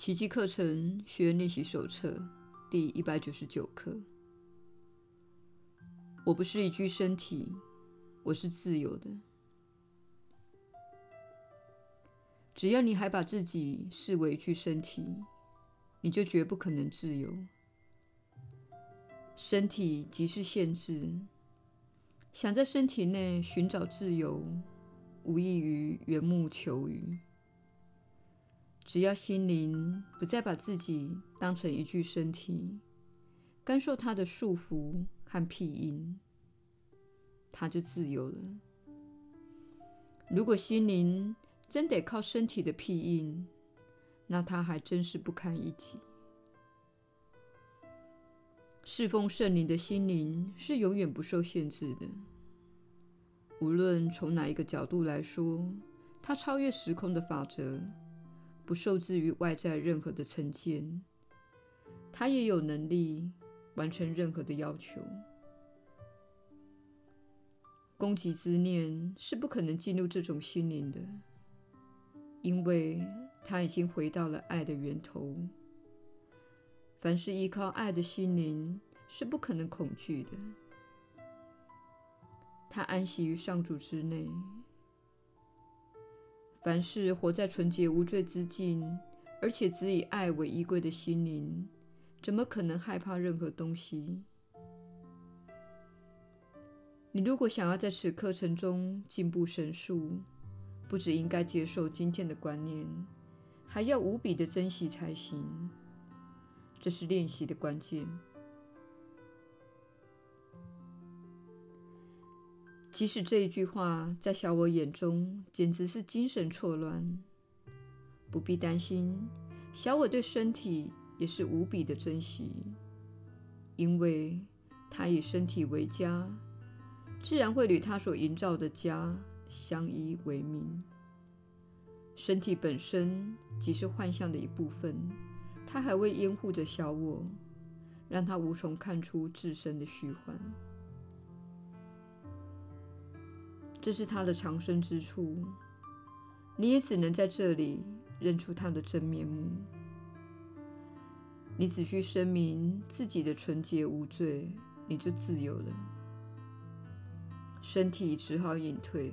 奇迹课程学练习手册第一百九十九课。我不是一具身体，我是自由的。只要你还把自己视为一具身体，你就绝不可能自由。身体即是限制，想在身体内寻找自由，无异于缘木求鱼。只要心灵不再把自己当成一具身体，甘受它的束缚和庇荫，它就自由了。如果心灵真得靠身体的庇荫，那它还真是不堪一击。侍奉圣灵的心灵是永远不受限制的。无论从哪一个角度来说，它超越时空的法则，不受制于外在任何的成见。他也有能力完成任何的要求。攻击之念是不可能进入这种心灵的，因为他已经回到了爱的源头。凡是依靠爱的心灵是不可能恐惧的，他安息于上主之内。凡是活在纯洁无罪之境，而且只以爱为依归的心灵，怎么可能害怕任何东西？你如果想要在此课程中进步神速，不只应该接受今天的观念，还要无比的珍惜才行。这是练习的关键。即使这一句话在小我眼中简直是精神错乱，不必担心，小我对身体也是无比的珍惜，因为他以身体为家，自然会与他所营造的家相依为命。身体本身即是幻象的一部分。它还会掩护着小我，让他无从看出自身的虚幻。这是他的藏身之处，你也只能在这里认出他的真面目。你只需声明自己的纯洁无罪，你就自由了。身体只好隐退，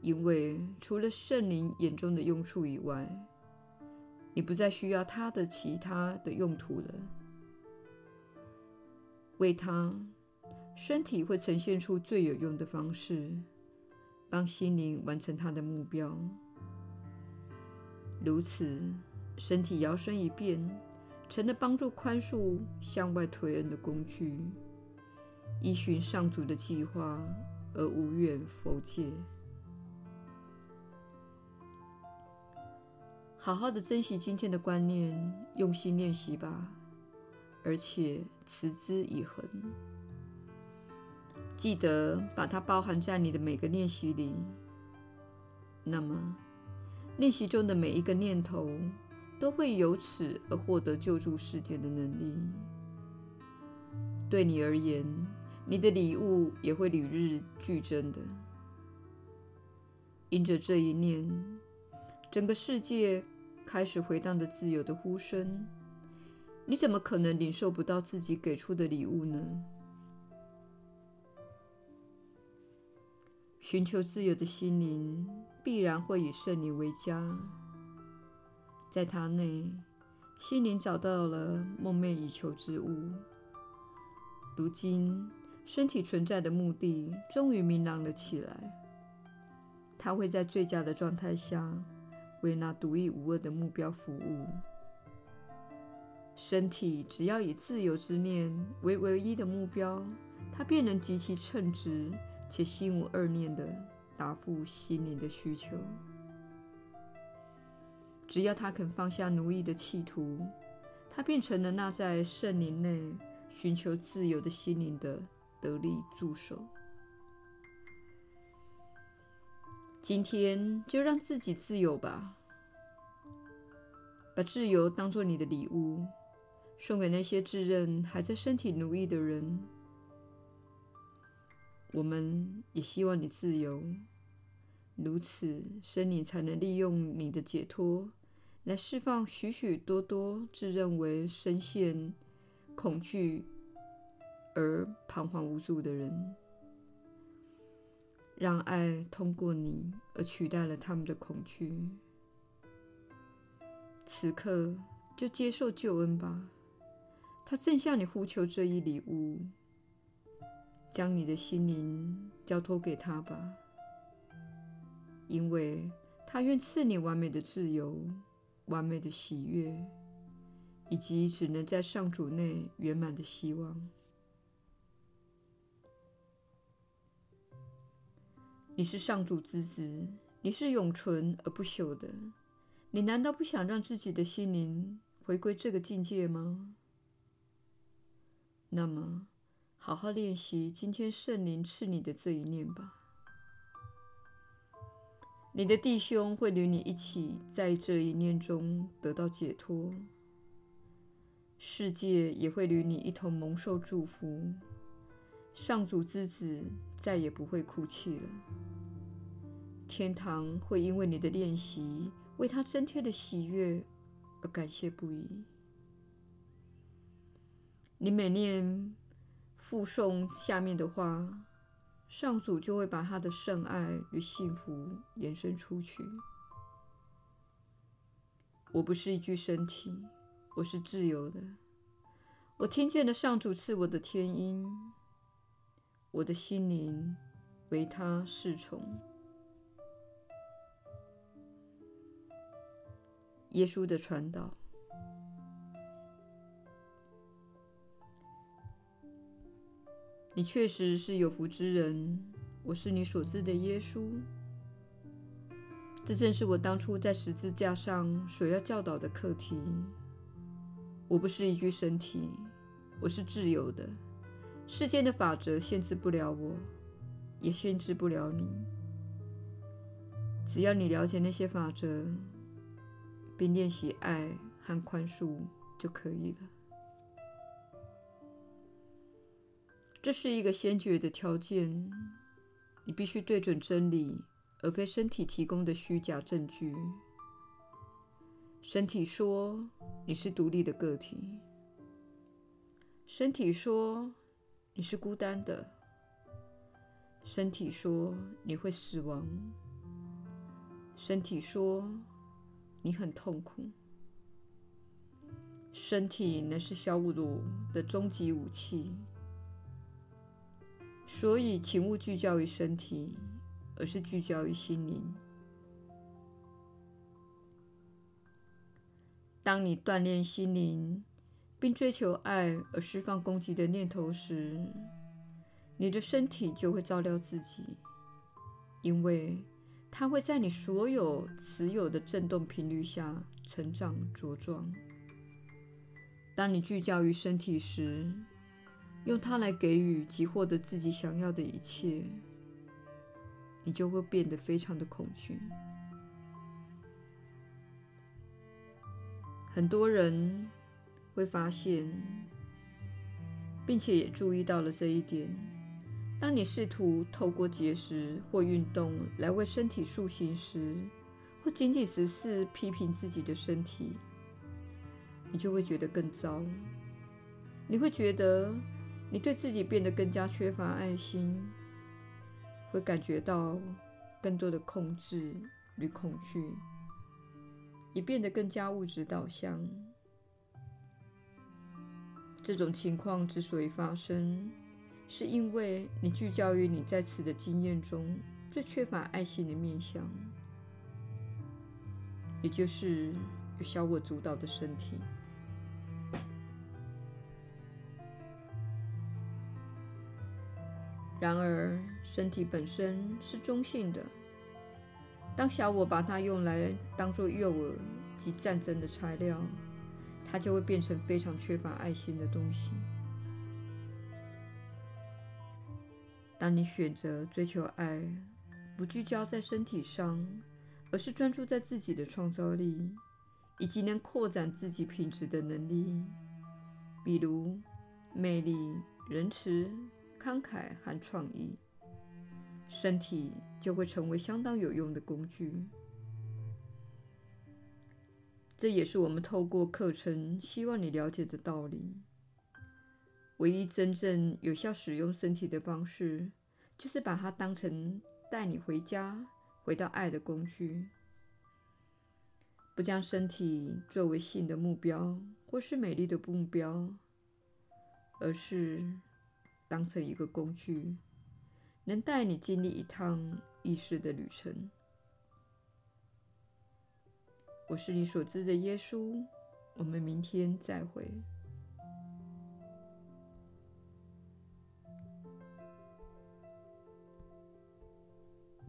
因为除了圣灵眼中的用处以外，你不再需要他的其他的用途了。为他，身体会呈现出最有用的方式，帮心灵完成它的目标。如此，身体摇身一变，成了帮助宽恕向外推恩的工具，依循上主的计划而无远弗届。好好的珍惜今天的观念，用心练习吧，而且持之以恒。记得把它包含在你的每个练习里。那么，练习中的每一个念头都会由此而获得救助世界的能力。对你而言，你的礼物也会与日俱增的。因着这一念，整个世界。开始回荡着自由的呼声，你怎么可能领受不到自己给出的礼物呢？寻求自由的心灵必然会以圣灵为家，在他内，心灵找到了梦寐以求之物。如今，身体存在的目的终于明朗了起来，它会在最佳的状态下。为那独一无二的目标服务。身体只要以自由之念为唯一的目标，它便能极其称职且心无二念的答复心灵的需求。只要他肯放下奴役的企图，他便成了那在圣灵内寻求自由的心灵的得力助手。今天就让自己自由吧，把自由当作你的礼物，送给那些自认还在身体奴役的人。我们也希望你自由，如此，圣灵才能利用你的解脱，来释放许许多多自认为深陷恐惧而彷徨无助的人，让爱通过你而取代了他们的恐惧。此刻就接受救恩吧，他正向你呼求这一礼物，将你的心灵交托给他吧，因为他愿赐你完美的自由。完美的喜悦，以及只能在上主内圆满的希望。你是上主之子，你是永存而不朽的。你难道不想让自己的心灵回归这个境界吗？那么，好好练习今天圣灵赐你的这一念吧。你的弟兄会与你一起在这一念中得到解脱，世界也会与你一同蒙受祝福。上主之子再也不会哭泣了，天堂会因为你的练习，为他增添的喜悦而感谢不已。你每念附送下面的话。上主就会把他的圣爱与幸福延伸出去。我不是一具身体，我是自由的。我听见了上主赐我的天音，我的心灵为他侍从。耶稣的传导。你确实是有福之人，我是你所知的耶稣。这正是我当初在十字架上所要教导的课题。我不是一具身体，我是自由的。世间的法则限制不了我，也限制不了你。只要你了解那些法则，并练习爱和宽恕，就可以了。这是一个先决的条件，你必须对准真理，而非身体提供的虚假证据。身体说你是独立的个体，身体说你是孤单的，身体说你会死亡，身体说你很痛苦。身体乃是小我的终极武器。所以，请勿聚焦于身体，而是聚焦于心灵。当你锻炼心灵，并追求爱而释放攻击的念头时，你的身体就会照料自己，因为它会在你所有持有的振动频率下成长茁壮。当你聚焦于身体时，用它来给予及获得自己想要的一切，你就会变得非常的恐惧。很多人会发现，并且也注意到了这一点：当你试图透过节食或运动来为身体塑形时，或仅仅只是批评自己的身体，你就会觉得更糟。你会觉得。你对自己变得更加缺乏爱心，会感觉到更多的控制与恐惧，也变得更加物质导向。这种情况之所以发生，是因为你聚焦于你在此的经验中最缺乏爱心的面向，也就是由小我主导的身体。然而，身体本身是中性的。当小我把它用来当做诱饵及战争的材料，它就会变成非常缺乏爱心的东西。当你选择追求爱，不聚焦在身体上，而是专注在自己的创造力以及能扩展自己品质的能力，比如魅力、仁慈。慷慨和创意，身体就会成为相当有用的工具。这也是我们透过课程希望你了解的道理。唯一真正有效使用身体的方式，就是把它当成带你回家、回到爱的工具，不将身体作为性的目标或是美丽的目标，而是当成一个工具，能带你经历一趟意识的旅程。我是你所知的耶稣，我们明天再会。